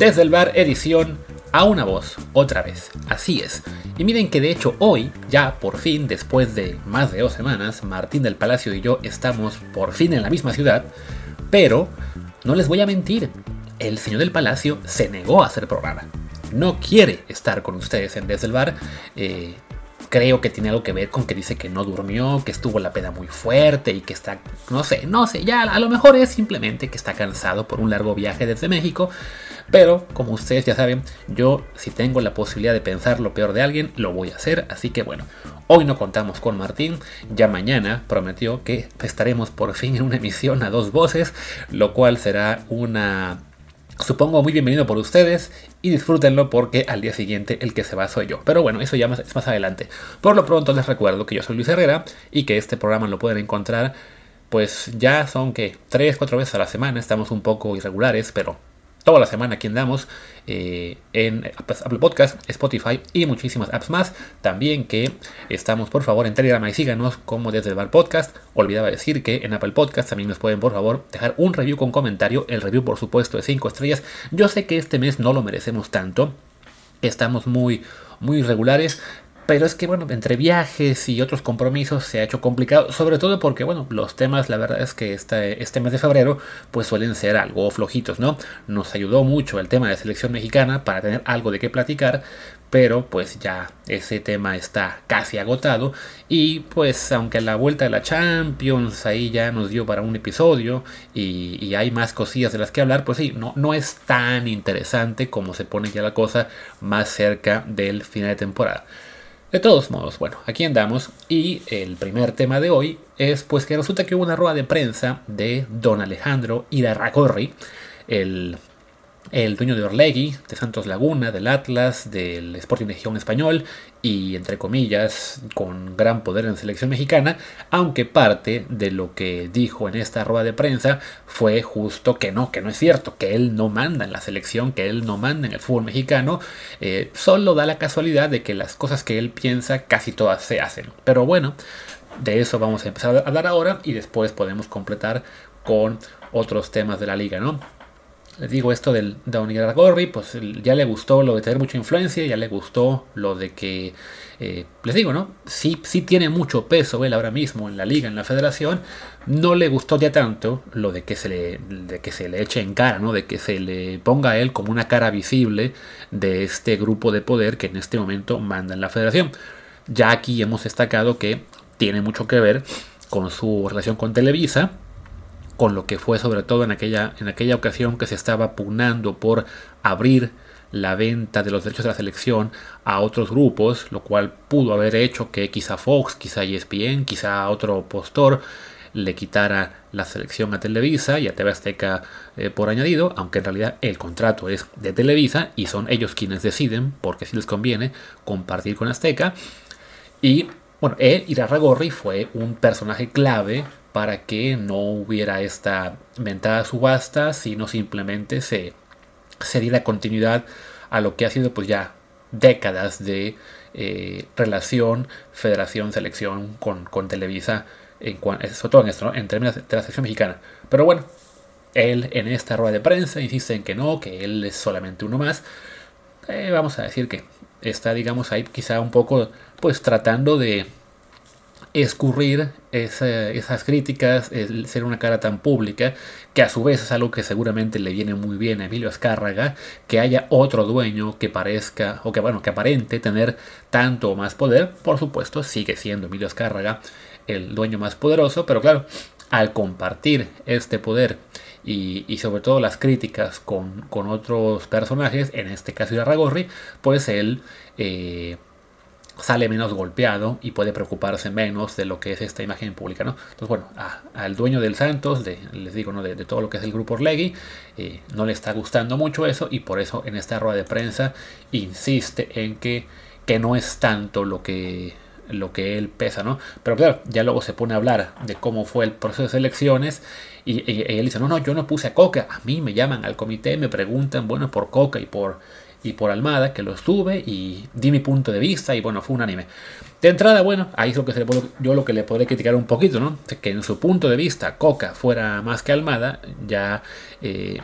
Desde el bar edición a una voz, otra vez. Así es. Y miren que de hecho hoy, ya por fin, después de más de dos semanas, Martín del Palacio y yo estamos por fin en la misma ciudad, pero no les voy a mentir, el señor del Palacio se negó a hacer programa. No quiere estar con ustedes en Desde el Bar. Eh, creo que tiene algo que ver con que dice que no durmió, que estuvo la peda muy fuerte y que está, no sé, no sé, ya a lo mejor es simplemente que está cansado por un largo viaje desde México. Pero, como ustedes ya saben, yo si tengo la posibilidad de pensar lo peor de alguien, lo voy a hacer. Así que bueno, hoy no contamos con Martín. Ya mañana prometió que estaremos por fin en una emisión a dos voces, lo cual será una Supongo muy bienvenido por ustedes y disfrútenlo porque al día siguiente el que se va soy yo. Pero bueno, eso ya es más adelante. Por lo pronto les recuerdo que yo soy Luis Herrera y que este programa lo pueden encontrar pues ya son que 3, 4 veces a la semana. Estamos un poco irregulares, pero toda la semana aquí andamos eh, en Apple Podcast, Spotify y muchísimas apps más. También que estamos por favor en Telegram y síganos como desde el bar podcast. Olvidaba decir que en Apple Podcast también nos pueden por favor dejar un review con comentario. El review por supuesto de 5 estrellas. Yo sé que este mes no lo merecemos tanto. Estamos muy muy irregulares, pero es que, bueno, entre viajes y otros compromisos se ha hecho complicado, sobre todo porque, bueno, los temas, la verdad es que este, este mes de febrero, pues suelen ser algo flojitos, ¿no? Nos ayudó mucho el tema de selección mexicana para tener algo de qué platicar, pero pues ya ese tema está casi agotado y pues aunque la vuelta de la Champions ahí ya nos dio para un episodio y, y, hay más cosillas de las que hablar, pues sí, no, no es tan interesante como se pone ya la cosa más cerca del final de temporada. De todos modos, bueno, aquí andamos y el primer tema de hoy es pues que resulta que hubo una rueda de prensa de don Alejandro Irarragorri, el el dueño de Orlegui, de Santos Laguna, del Atlas, del Sporting de español y, entre comillas, con gran poder en selección mexicana, aunque parte de lo que dijo en esta rueda de prensa fue justo que no, que no es cierto, que él no manda en la selección, que él no manda en el fútbol mexicano, eh, solo da la casualidad de que las cosas que él piensa casi todas se hacen. Pero bueno, de eso vamos a empezar a hablar ahora y después podemos completar con otros temas de la liga, ¿no? Les digo esto del de Gorri, pues ya le gustó lo de tener mucha influencia, ya le gustó lo de que, eh, les digo, ¿no? Sí, sí tiene mucho peso él ahora mismo en la liga, en la federación, no le gustó ya tanto lo de que se le, de que se le eche en cara, ¿no? De que se le ponga a él como una cara visible de este grupo de poder que en este momento manda en la federación. Ya aquí hemos destacado que tiene mucho que ver con su relación con Televisa, con lo que fue sobre todo en aquella, en aquella ocasión que se estaba pugnando por abrir la venta de los derechos de la selección a otros grupos, lo cual pudo haber hecho que quizá Fox, quizá ESPN, quizá otro postor le quitara la selección a Televisa y a TV Azteca eh, por añadido, aunque en realidad el contrato es de Televisa y son ellos quienes deciden, porque si les conviene, compartir con Azteca. Y bueno, él, Irarragorri, fue un personaje clave para que no hubiera esta mentada subasta, sino simplemente se, se diera continuidad a lo que ha sido pues ya décadas de eh, relación federación-selección con, con, Televisa, en, sobre todo en esto, en términos de la selección mexicana. Pero bueno, él en esta rueda de prensa insiste en que no, que él es solamente uno más. Eh, vamos a decir que está, digamos, ahí quizá un poco, pues tratando de escurrir esas críticas, ser una cara tan pública, que a su vez es algo que seguramente le viene muy bien a Emilio Azcárraga, que haya otro dueño que parezca, o que bueno, que aparente tener tanto o más poder, por supuesto sigue siendo Emilio Azcárraga el dueño más poderoso, pero claro, al compartir este poder y, sobre todo las críticas con, otros personajes, en este caso Irarragorri, pues él... Eh, sale menos golpeado y puede preocuparse menos de lo que es esta imagen pública, ¿no? Entonces, bueno, al dueño del Santos, de, les digo, ¿no? De, todo lo que es el grupo Orlegui, eh, no le está gustando mucho eso y por eso en esta rueda de prensa insiste en que, que no es tanto lo que lo que él pesa, ¿no? Pero claro, ya luego se pone a hablar de cómo fue el proceso de selecciones y, y él dice, no, no, yo no puse a Coca, a mí me llaman al comité, me preguntan, bueno, por Coca y por y por Almada, que lo estuve y di mi punto de vista y bueno, fue un anime. De entrada, bueno, ahí es lo que se le yo lo que le podré criticar un poquito, ¿no? Que en su punto de vista Coca fuera más que Almada, ya eh,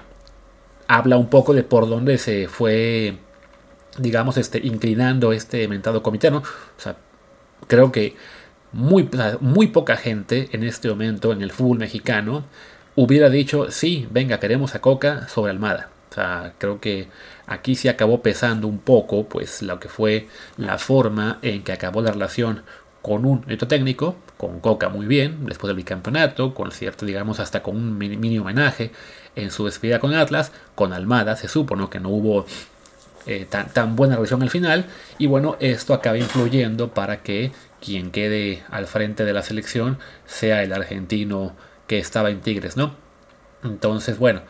habla un poco de por dónde se fue, digamos, este, inclinando este mentado comité, ¿no? O sea, creo que muy, muy poca gente en este momento en el fútbol mexicano hubiera dicho, sí, venga, queremos a Coca sobre Almada. O sea, creo que aquí sí acabó pesando un poco, pues, lo que fue la forma en que acabó la relación con un neto técnico, con Coca muy bien, después del bicampeonato, con cierto, digamos, hasta con un mini, homenaje en su despedida con Atlas, con Almada se supo ¿no? que no hubo eh, tan, tan, buena relación al final, y bueno, esto acaba influyendo para que quien quede al frente de la selección sea el argentino que estaba en Tigres, ¿no? Entonces, bueno,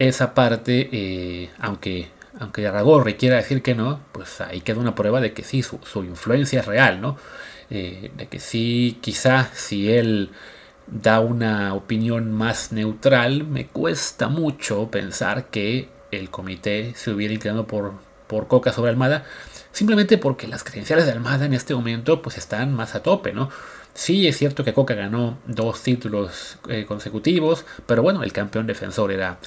esa parte, eh, aunque aunque Aragorri quiera decir que no, pues ahí queda una prueba de que sí, su, su influencia es real, ¿no? Eh, de que sí, quizá si él da una opinión más neutral, me cuesta mucho pensar que el comité se hubiera inclinado por, por Coca sobre Almada, simplemente porque las credenciales de Almada en este momento pues están más a tope, ¿no? Sí, es cierto que Coca ganó dos títulos eh, consecutivos, pero bueno, el campeón defensor era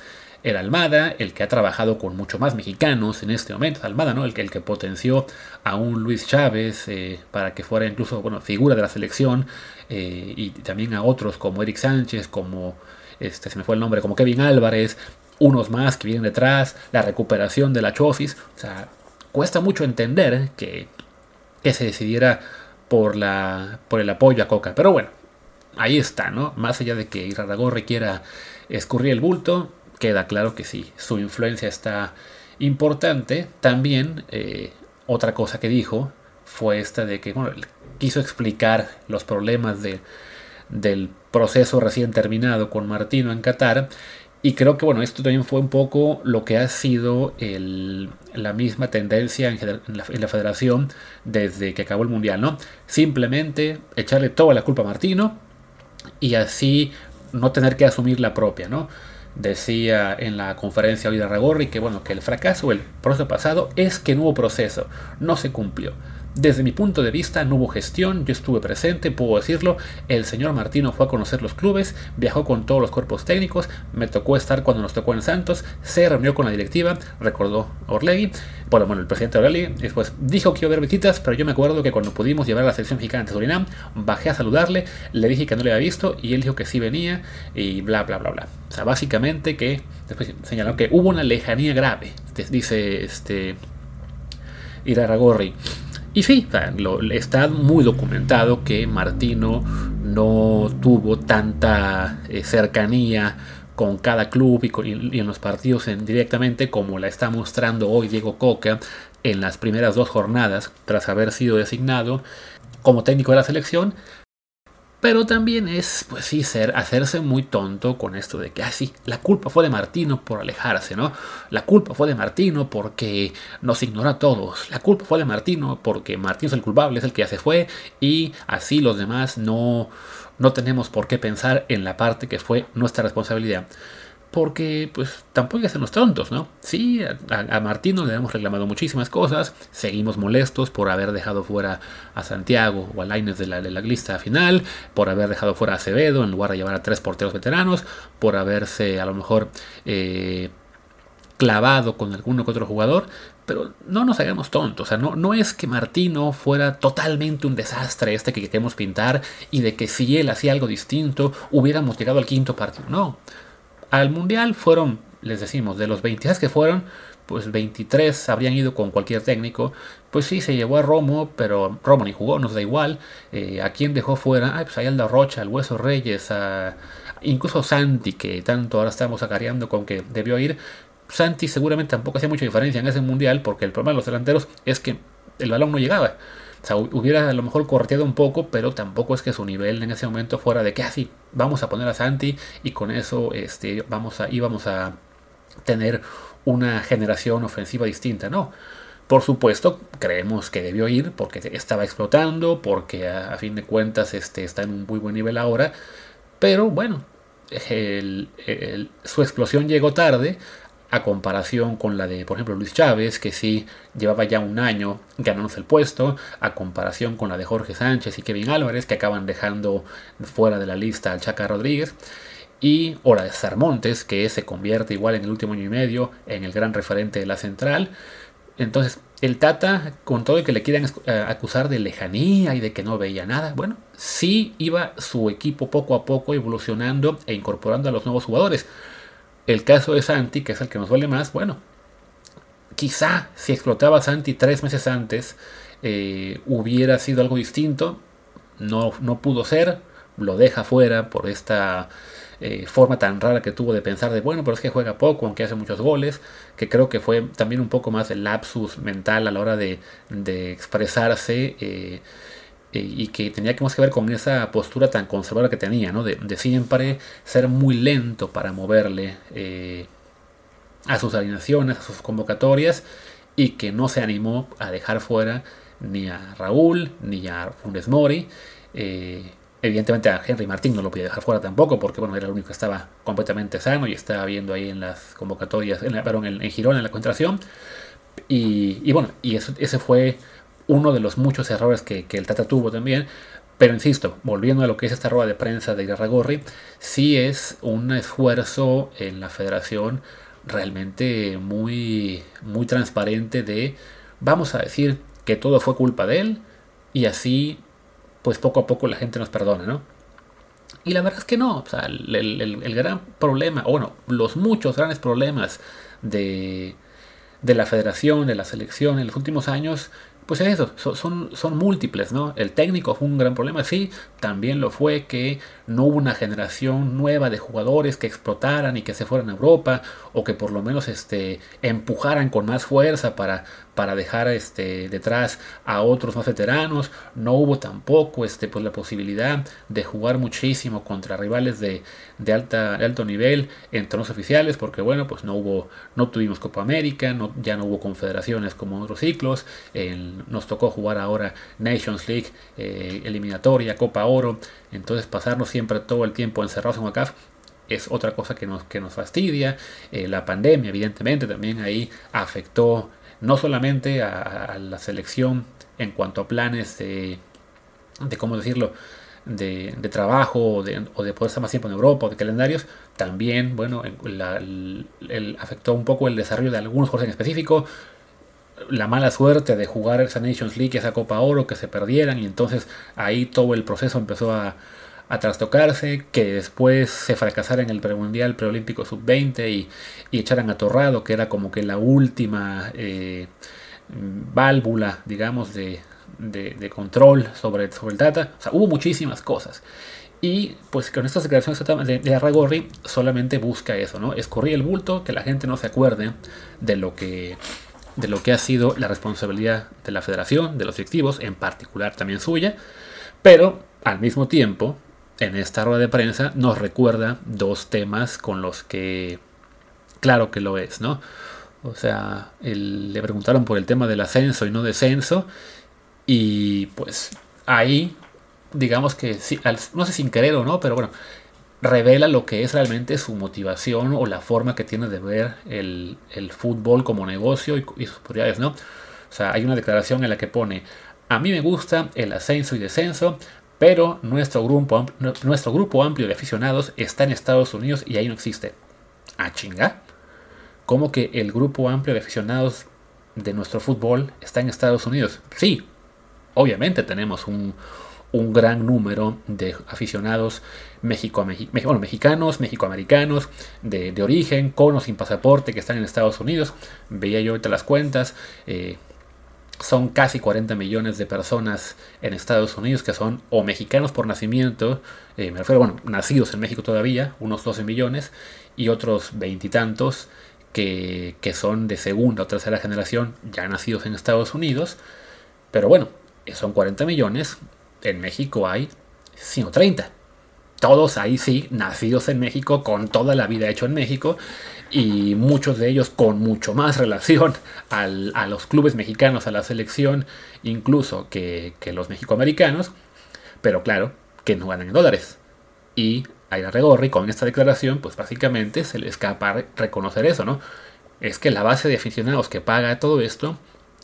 era Almada, el que ha trabajado con mucho más mexicanos en este momento, Almada, ¿no? El que, el que potenció a un Luis Chávez eh, para que fuera incluso, bueno, figura de la selección, eh, y también a otros como Eric Sánchez, como, este, se me fue el nombre, como Kevin Álvarez, unos más que vienen detrás, la recuperación de la Chofis, o sea, cuesta mucho entender que, que se decidiera por, la, por el apoyo a Coca, pero bueno, ahí está, ¿no? Más allá de que Iraragorri quiera escurrir el bulto, queda claro que sí, su influencia está importante. También eh, otra cosa que dijo fue esta de que bueno, quiso explicar los problemas de, del proceso recién terminado con Martino en Qatar. Y creo que bueno, esto también fue un poco lo que ha sido la misma tendencia en, la, en, la, federación desde que acabó el Mundial, ¿no? Simplemente echarle toda la culpa a Martino y así no tener que asumir la propia, ¿no? Decía en la conferencia hoy de Ragorri que bueno que el fracaso del proceso pasado es que no hubo proceso, no se cumplió. Desde mi punto de vista no hubo gestión, yo estuve presente, puedo decirlo, el señor Martino fue a conocer los clubes, viajó con todos los cuerpos técnicos, me tocó estar cuando nos tocó en Santos, se reunió con la directiva, recordó Orlegui, bueno, bueno, el presidente Orlegui después dijo que iba a haber visitas, pero yo me acuerdo que cuando pudimos llevar a la selección mexicana ante Surinam, bajé a saludarle, le dije que no le había visto y él dijo que sí venía y bla, bla, bla, bla. O sea, básicamente que, después señaló que hubo una lejanía grave, dice este Iraragorri. Y sí, está muy documentado que Martino no tuvo tanta eh, cercanía con cada club y, en los partidos directamente como la está mostrando hoy Diego Coca en las primeras dos jornadas tras haber sido designado como técnico de la selección pero también es, pues sí, ser, hacerse muy tonto con esto de que, ah, sí, la culpa fue de Martino por alejarse, ¿no? La culpa fue de Martino porque nos ignoró a todos. La culpa fue de Martino porque Martino es el culpable, es el que ya se fue y así los demás no, no tenemos por qué pensar en la parte que fue nuestra responsabilidad porque pues tampoco hay que hacernos tontos, ¿no? Sí, a, Martino le hemos reclamado muchísimas cosas, seguimos molestos por haber dejado fuera a Santiago o a Laines de la, lista final, por haber dejado fuera a Acevedo en lugar de llevar a tres porteros veteranos, por haberse a lo mejor eh, clavado con alguno que otro jugador, pero no nos hagamos tontos, o sea, no, no es que Martino fuera totalmente un desastre este que queremos pintar y de que si él hacía algo distinto hubiéramos llegado al quinto partido, no. Al Mundial fueron, les decimos, de los 26 que fueron, pues 23 habrían ido con cualquier técnico. Pues sí, se llevó a Romo, pero Romo ni jugó, nos da igual. Eh, ¿A quién dejó fuera? Ay, pues ahí Alda Rocha, el Hueso Reyes, a, incluso Santi, que tanto ahora estamos acareando con que debió ir. Santi seguramente tampoco hacía mucha diferencia en ese mundial, porque el problema de los delanteros es que el balón no llegaba. O sea, hubiera a lo mejor corteado un poco, pero tampoco es que su nivel en ese momento fuera de que así, ah, vamos a poner a Santi y con eso este, vamos a, íbamos a tener una generación ofensiva distinta, ¿no? Por supuesto, creemos que debió ir porque estaba explotando, porque a, fin de cuentas este, está en un muy buen nivel ahora, pero bueno, su explosión llegó tarde, a comparación con la de, por ejemplo, Luis Chávez, que sí llevaba ya un año ganándose el puesto, a comparación con la de Jorge Sánchez y Kevin Álvarez, que acaban dejando fuera de la lista al Chaca Rodríguez. y hora de Sarmontes, que se convierte igual en el último año y medio en el gran referente de la central. Entonces, el Tata, con todo el que le quieran eh, acusar de lejanía y de que no veía nada, bueno, sí iba su equipo poco a poco evolucionando e incorporando a los nuevos jugadores. El caso de Santi, que es el que nos duele más, bueno, quizá si explotaba Santi tres meses antes, eh, hubiera sido algo distinto. No, no pudo ser, lo deja fuera por esta eh, forma tan rara que tuvo de pensar de, bueno, pero es que juega poco, aunque hace muchos goles, que creo que fue también un poco más el lapsus mental a la hora de, expresarse eh, eh, y que tenía que ver con esa postura tan conservadora que tenía, ¿no? de, siempre ser muy lento para moverle a sus alineaciones, a sus convocatorias y que no se animó a dejar fuera ni a Raúl ni a Funes Mori. Evidentemente a Henry Martín no lo podía dejar fuera tampoco, porque bueno, era el único que estaba completamente sano y estaba viendo ahí en las convocatorias, en, perdón, en, Girona, en la concentración. Y, bueno, y ese fue uno de los muchos errores que, el Tata tuvo también. Pero insisto, volviendo a lo que es esta rueda de prensa de Irarragorri, sí es un esfuerzo en la federación realmente muy, muy transparente de, vamos a decir que todo fue culpa de él y así pues poco a poco la gente nos perdona, ¿no? Y la verdad es que no, o sea, el, gran problema, o bueno, los muchos grandes problemas de, de la federación, de la selección en los últimos años, pues es eso, son, son múltiples, ¿no? El técnico fue un gran problema, sí, también lo fue que no hubo una generación nueva de jugadores que explotaran y que se fueran a Europa, o que por lo menos este, empujaran con más fuerza para, para dejar este, detrás a otros más veteranos. No hubo tampoco este, pues, la posibilidad de jugar muchísimo contra rivales de, de, alta, alto nivel en torneos oficiales, porque bueno, pues no hubo, no tuvimos Copa América, no, ya no hubo confederaciones como en otros ciclos, nos tocó jugar ahora Nations League, eh, eliminatoria, Copa Oro, entonces pasarnos siempre todo el tiempo encerrados en UACAF es otra cosa que nos, que nos fastidia. Eh, la pandemia, evidentemente, también ahí afectó no solamente a, la selección en cuanto a planes de, de cómo decirlo, de, trabajo o de, poder estar más tiempo en Europa o de calendarios, también, bueno, afectó un poco el desarrollo de algunos juegos en específico, la mala suerte de jugar esa Nations League, esa Copa Oro, que se perdieran y entonces ahí todo el proceso empezó a, a trastocarse, que después se fracasara en el premundial preolímpico sub-20 y, y, echaran a Torrado, que era como que la última eh, válvula, digamos, de, de, control sobre, sobre el Tata. O sea, hubo muchísimas cosas. Y pues con estas declaraciones de, de Arragorri solamente busca eso, ¿no? Escurrir el bulto, que la gente no se acuerde de lo que de lo que ha sido la responsabilidad de la federación, de los directivos, en particular también suya, pero al mismo tiempo en esta rueda de prensa nos recuerda dos temas con los que, claro que lo es, ¿no? O sea, le preguntaron por el tema del ascenso y no descenso, y pues ahí, digamos que, no sé sin querer o no, pero bueno, revela lo que es realmente su motivación o la forma que tiene de ver el, fútbol como negocio y, y sus prioridades, ¿no? O sea, hay una declaración en la que pone, a mí me gusta el ascenso y descenso, pero nuestro grupo, nuestro grupo amplio de aficionados está en Estados Unidos y ahí no existe. ¿A ¿Ah, chinga? ¿Cómo que el grupo amplio de aficionados de nuestro fútbol está en Estados Unidos? Sí, obviamente tenemos un, gran número de aficionados bueno, mexicanos, mexicoamericanos, de, de, origen, con o sin pasaporte, que están en Estados Unidos. Veía yo ahorita las cuentas. Eh, son casi 40 millones de personas en Estados Unidos que son o mexicanos por nacimiento, eh, me refiero, bueno, nacidos en México todavía, unos 12 millones, y otros veintitantos que, que son de segunda o tercera generación ya nacidos en Estados Unidos. Pero bueno, son 40 millones, en México hay 130 todos ahí sí, nacidos en México, con toda la vida hecho en México, y muchos de ellos con mucho más relación a los clubes mexicanos, a la selección, incluso que, los mexicoamericanos, pero claro, que no ganan en dólares. Y a Regorri con esta declaración, pues básicamente se le escapa reconocer eso, ¿no? Es que la base de aficionados que paga todo esto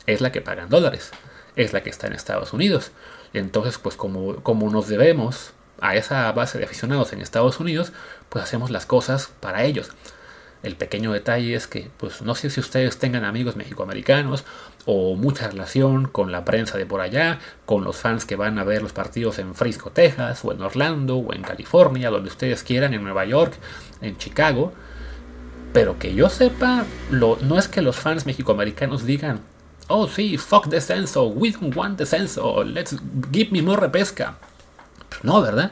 es la que paga en dólares, es la que está en Estados Unidos. Entonces, pues como nos debemos a esa base de aficionados en Estados Unidos, pues hacemos las cosas para ellos. El pequeño detalle es que, pues no sé si ustedes tengan amigos mexicoamericanos o mucha relación con la prensa de por allá, con los fans que van a ver los partidos en Frisco, Texas, o en Orlando, o en California, donde ustedes quieran, en Nueva York, en Chicago. Pero que yo sepa, lo, no es que los fans mexicoamericanos digan, oh sí, fuck descenso, we don't want descenso, let's give me more repesca. No, ¿verdad?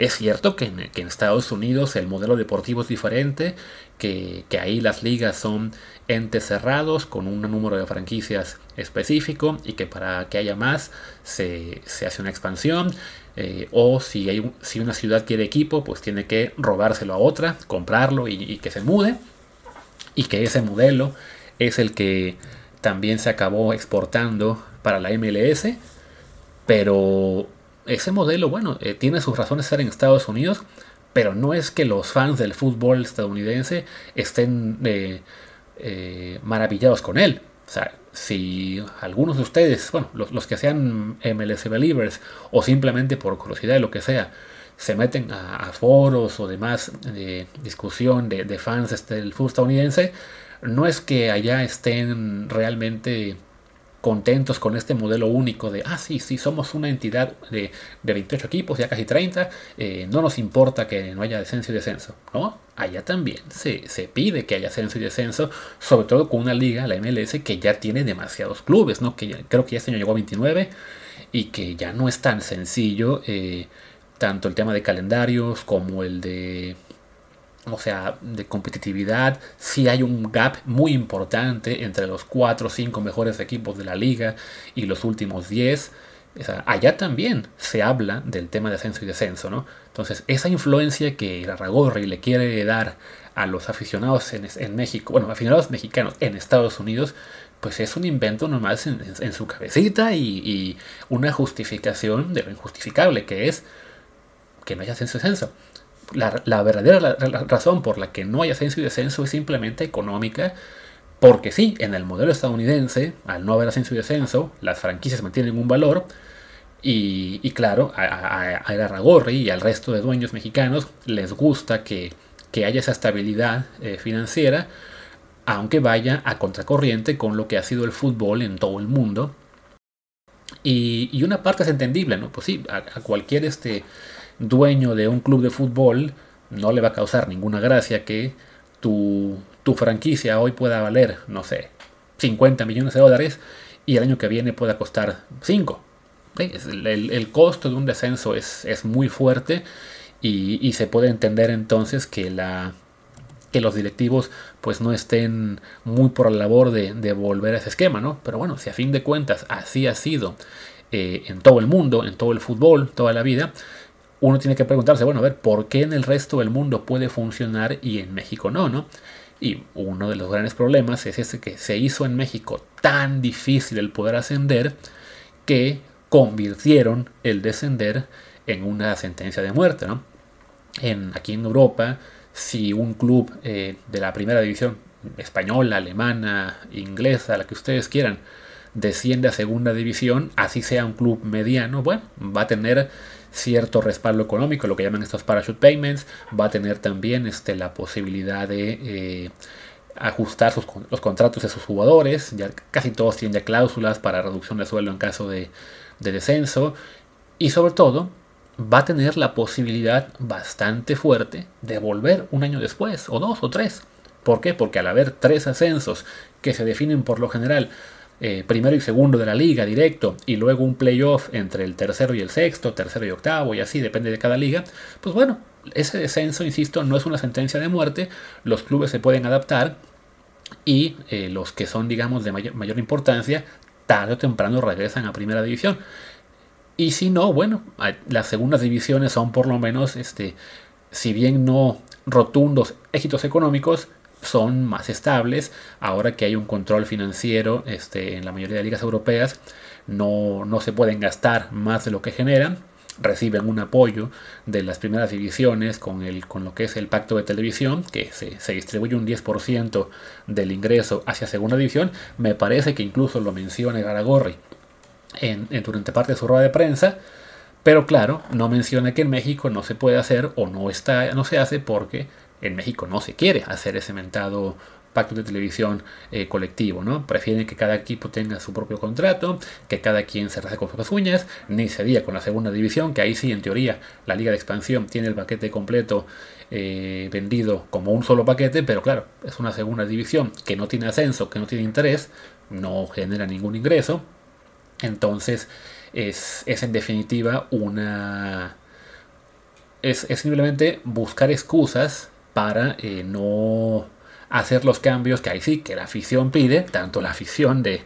Es cierto que en, Estados Unidos el modelo deportivo es diferente, que, ahí las ligas son entes cerrados con un número de franquicias específico y que para que haya más se, hace una expansión. Eh, o si, hay, si una ciudad quiere equipo, pues tiene que robárselo a otra, comprarlo y, y que se mude. Y que ese modelo es el que también se acabó exportando para la MLS. Pero ese modelo, bueno, eh, tiene sus razones de en Estados Unidos, pero no es que los fans del fútbol estadounidense estén eh, eh, maravillados con él. O sea, si algunos de ustedes, bueno, los, que sean MLS Believers o simplemente por curiosidad de lo que sea, se meten a, foros o demás de discusión de, de fans del fútbol estadounidense, no es que allá estén realmente contentos con este modelo único de, ah, sí, sí, somos una entidad de, de 28 equipos, ya casi 30, eh, no nos importa que no haya descenso y descenso, ¿no? Allá también se, se, pide que haya ascenso y descenso, sobre todo con una liga, la MLS, que ya tiene demasiados clubes, ¿no? Que creo que ya este año llegó a 29 y que ya no es tan sencillo, eh, tanto el tema de calendarios como el de o sea, de competitividad, sí hay un gap muy importante entre los 4 o 5 mejores equipos de la liga y los últimos 10. allá también se habla del tema de ascenso y descenso, ¿no? Entonces, esa influencia que Ragorri le quiere dar a los aficionados en, México, bueno, aficionados mexicanos en Estados Unidos, pues es un invento nomás en, su cabecita y, una justificación de lo injustificable que es que no haya ascenso y descenso la, verdadera razón por la que no hay ascenso y descenso es simplemente económica. Porque sí, en el modelo estadounidense, al no haber ascenso y descenso, las franquicias mantienen un valor. Y, claro, a, a, y al resto de dueños mexicanos les gusta que, haya esa estabilidad eh, financiera, aunque vaya a contracorriente con lo que ha sido el fútbol en todo el mundo. Y, una parte es entendible, ¿no? Pues sí, a, cualquier este, dueño de un club de fútbol, no le va a causar ninguna gracia que tu, franquicia hoy pueda valer, no sé, 50 millones de dólares y el año que viene pueda costar 5. El, costo de un descenso es, es muy fuerte y, se puede entender entonces que, la, que los directivos pues no estén muy por la labor de, de, volver a ese esquema, ¿no? Pero bueno, si a fin de cuentas así ha sido eh, en todo el mundo, en todo el fútbol, toda la vida, uno tiene que preguntarse, bueno, a ver, ¿por qué en el resto del mundo puede funcionar y en México no, no? Y uno de los grandes problemas es ese que se hizo en México tan difícil el poder ascender que convirtieron el descender en una sentencia de muerte, ¿no? En, aquí en Europa, si un club eh, de la primera división española, alemana, inglesa, la que ustedes quieran, desciende a segunda división, así sea un club mediano, bueno, va a tener cierto respaldo económico, lo que llaman estos parachute payments, va a tener también este, la posibilidad de eh, ajustar los contratos de sus jugadores, ya casi todos tienen ya cláusulas para reducción de sueldo en caso de, de descenso, y sobre todo va a tener la posibilidad bastante fuerte de volver un año después, o dos o tres. ¿Por qué? Porque al haber tres ascensos que se definen por lo general eh, primero y segundo de la liga directo y luego un playoff entre el tercero y el sexto, tercero y octavo y así, depende de cada liga, pues bueno, ese descenso, insisto, no es una sentencia de muerte, los clubes se pueden adaptar y eh, los que son, digamos, de mayor, importancia, tarde o temprano regresan a primera división. Y si no, bueno, las segundas divisiones son por lo menos, este, si bien no rotundos éxitos económicos, son más estables. Ahora que hay un control financiero este, en la mayoría de ligas europeas, no, no se pueden gastar más de lo que generan. Reciben un apoyo de las primeras divisiones con, el, con lo que es el pacto de televisión, que se, se distribuye un 10% del ingreso hacia segunda división. Me parece que incluso lo menciona Garagorri en, en, durante parte de su rueda de prensa Pero claro, no menciona que en México no se puede hacer o no, está, no se hace porque en México no se quiere hacer ese mentado pacto de televisión eh, colectivo, ¿no? Prefieren que cada equipo tenga su propio contrato, que cada quien se rasgue con sus uñas, ni se diga con la segunda división, que ahí sí, en teoría, la liga de expansión tiene el paquete completo eh, vendido como un solo paquete, pero claro, es una segunda división que no tiene ascenso, que no tiene interés, no genera ningún ingreso, entonces es, en definitiva una... Es, simplemente buscar excusas para eh, no hacer los cambios que ahí sí que la afición pide, tanto la afición de,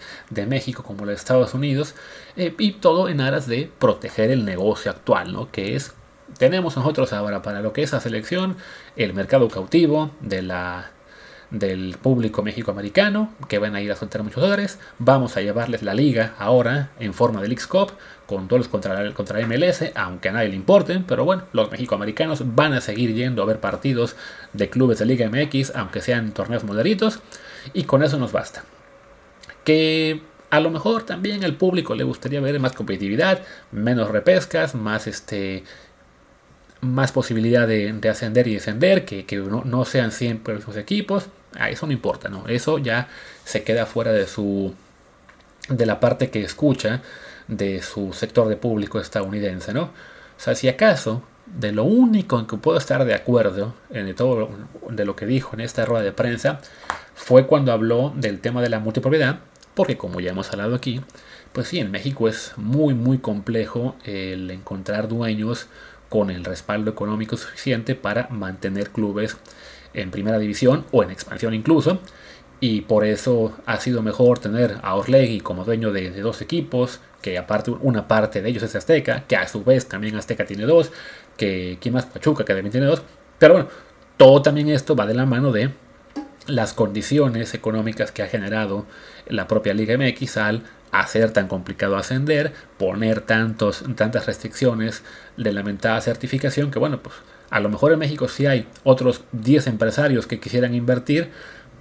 México como la de Estados Unidos, eh, y todo en aras de proteger el negocio actual, ¿no? que es, tenemos nosotros ahora para lo que es la selección, el mercado cautivo de la del público mexicoamericano que van a ir a soltar muchos dólares. Vamos a llevarles la liga ahora en forma de Leagues Cup con duelos contra, contra MLS, aunque a nadie le importen, pero bueno, los mexicoamericanos van a seguir yendo a ver partidos de clubes de Liga MX, aunque sean torneos moderitos, y con eso nos basta. Que a lo mejor también al público le gustaría ver más competitividad, menos repescas, más este más posibilidad de, ascender y descender, que, no, sean siempre los equipos. Ah, eso no importa, ¿no? Eso ya se queda fuera de su. de la parte que escucha de su sector de público estadounidense, ¿no? O sea, si acaso, de lo único en que puedo estar de acuerdo en todo de lo que dijo en esta rueda de prensa, fue cuando habló del tema de la multipropiedad, porque como ya hemos hablado aquí, pues sí, en México es muy, muy complejo el encontrar dueños con el respaldo económico suficiente para mantener clubes en primera división o en expansión incluso. Y por eso ha sido mejor tener a Orlegui como dueño de, dos equipos, que aparte una parte de ellos es Azteca, que a su vez también Azteca tiene dos, que ¿quién más? Pachuca, que también tiene dos. Pero bueno, todo también esto va de la mano de las condiciones económicas que ha generado la propia Liga MX al hacer tan complicado ascender, poner tantos, tantas restricciones de lamentada certificación que bueno, pues a lo mejor en México sí hay otros 10 empresarios que quisieran invertir,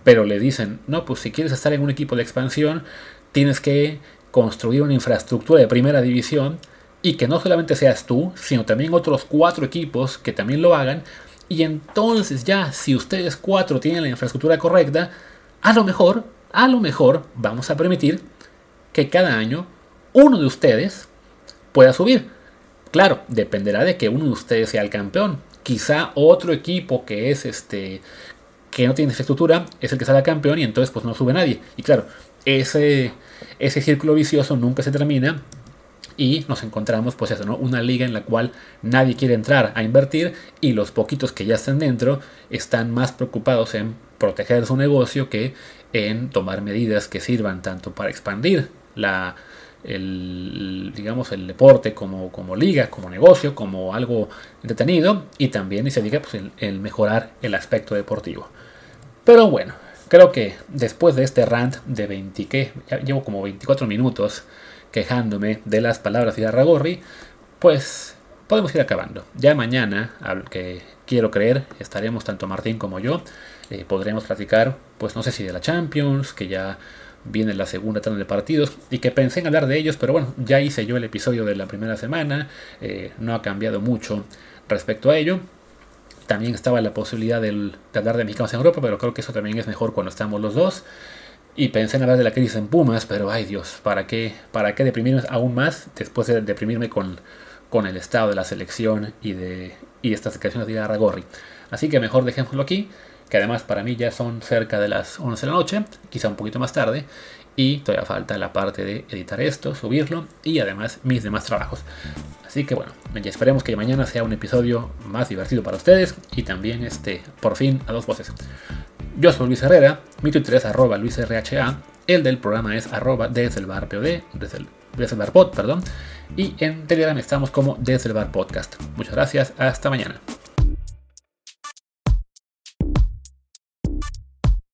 pero le dicen, no, pues si quieres estar en un equipo de expansión, tienes que construir una infraestructura de primera división y que no solamente seas tú, sino también otros cuatro equipos que también lo hagan. Y entonces ya, si ustedes cuatro tienen la infraestructura correcta, a lo mejor, a lo mejor vamos a permitir que cada año uno de ustedes pueda subir. Claro, dependerá de que uno de ustedes sea el campeón. Quizá otro equipo que es este que no tiene infraestructura es el que sale campeón y entonces pues no sube nadie. Y claro, ese, ese círculo vicioso nunca se termina y nos encontramos pues eso, ¿no? Una liga en la cual nadie quiere entrar a invertir y los poquitos que ya están dentro están más preocupados en proteger su negocio que en tomar medidas que sirvan tanto para expandir la, el, digamos, el deporte como, como liga, como negocio, como algo entretenido y también, y se diga, pues el, mejorar el aspecto deportivo. Pero bueno, creo que después de este rant de 20, que llevo como 24 minutos quejándome de las palabras de Arragorri, pues podemos ir acabando. Ya mañana, al que quiero creer, estaremos tanto Martín como yo, eh, podremos platicar, pues no sé si de la Champions, que ya viene la segunda tanda de partidos y que pensé en hablar de ellos, pero bueno, ya hice yo el episodio de la primera semana, eh, no ha cambiado mucho respecto a ello. También estaba la posibilidad de hablar de mexicanos en Europa, pero creo que eso también es mejor cuando estamos los dos. Y pensé en hablar de la crisis en Pumas, pero ay Dios, ¿para qué, para qué deprimirme aún más después de deprimirme con, con el estado de la selección y de y estas declaraciones de Aragorri? Así que mejor dejémoslo aquí que además para mí ya son cerca de las 11 de la noche, quizá un poquito más tarde, y todavía falta la parte de editar esto, subirlo y además mis demás trabajos. Así que bueno, ya esperemos que mañana sea un episodio más divertido para ustedes y también este, por fin a dos voces. Yo soy Luis Herrera, mi Twitter es arroba luisrha, el del programa es arroba desde el bar POD, desde pod, perdón, y en Telegram estamos como desde podcast. Muchas gracias, hasta mañana.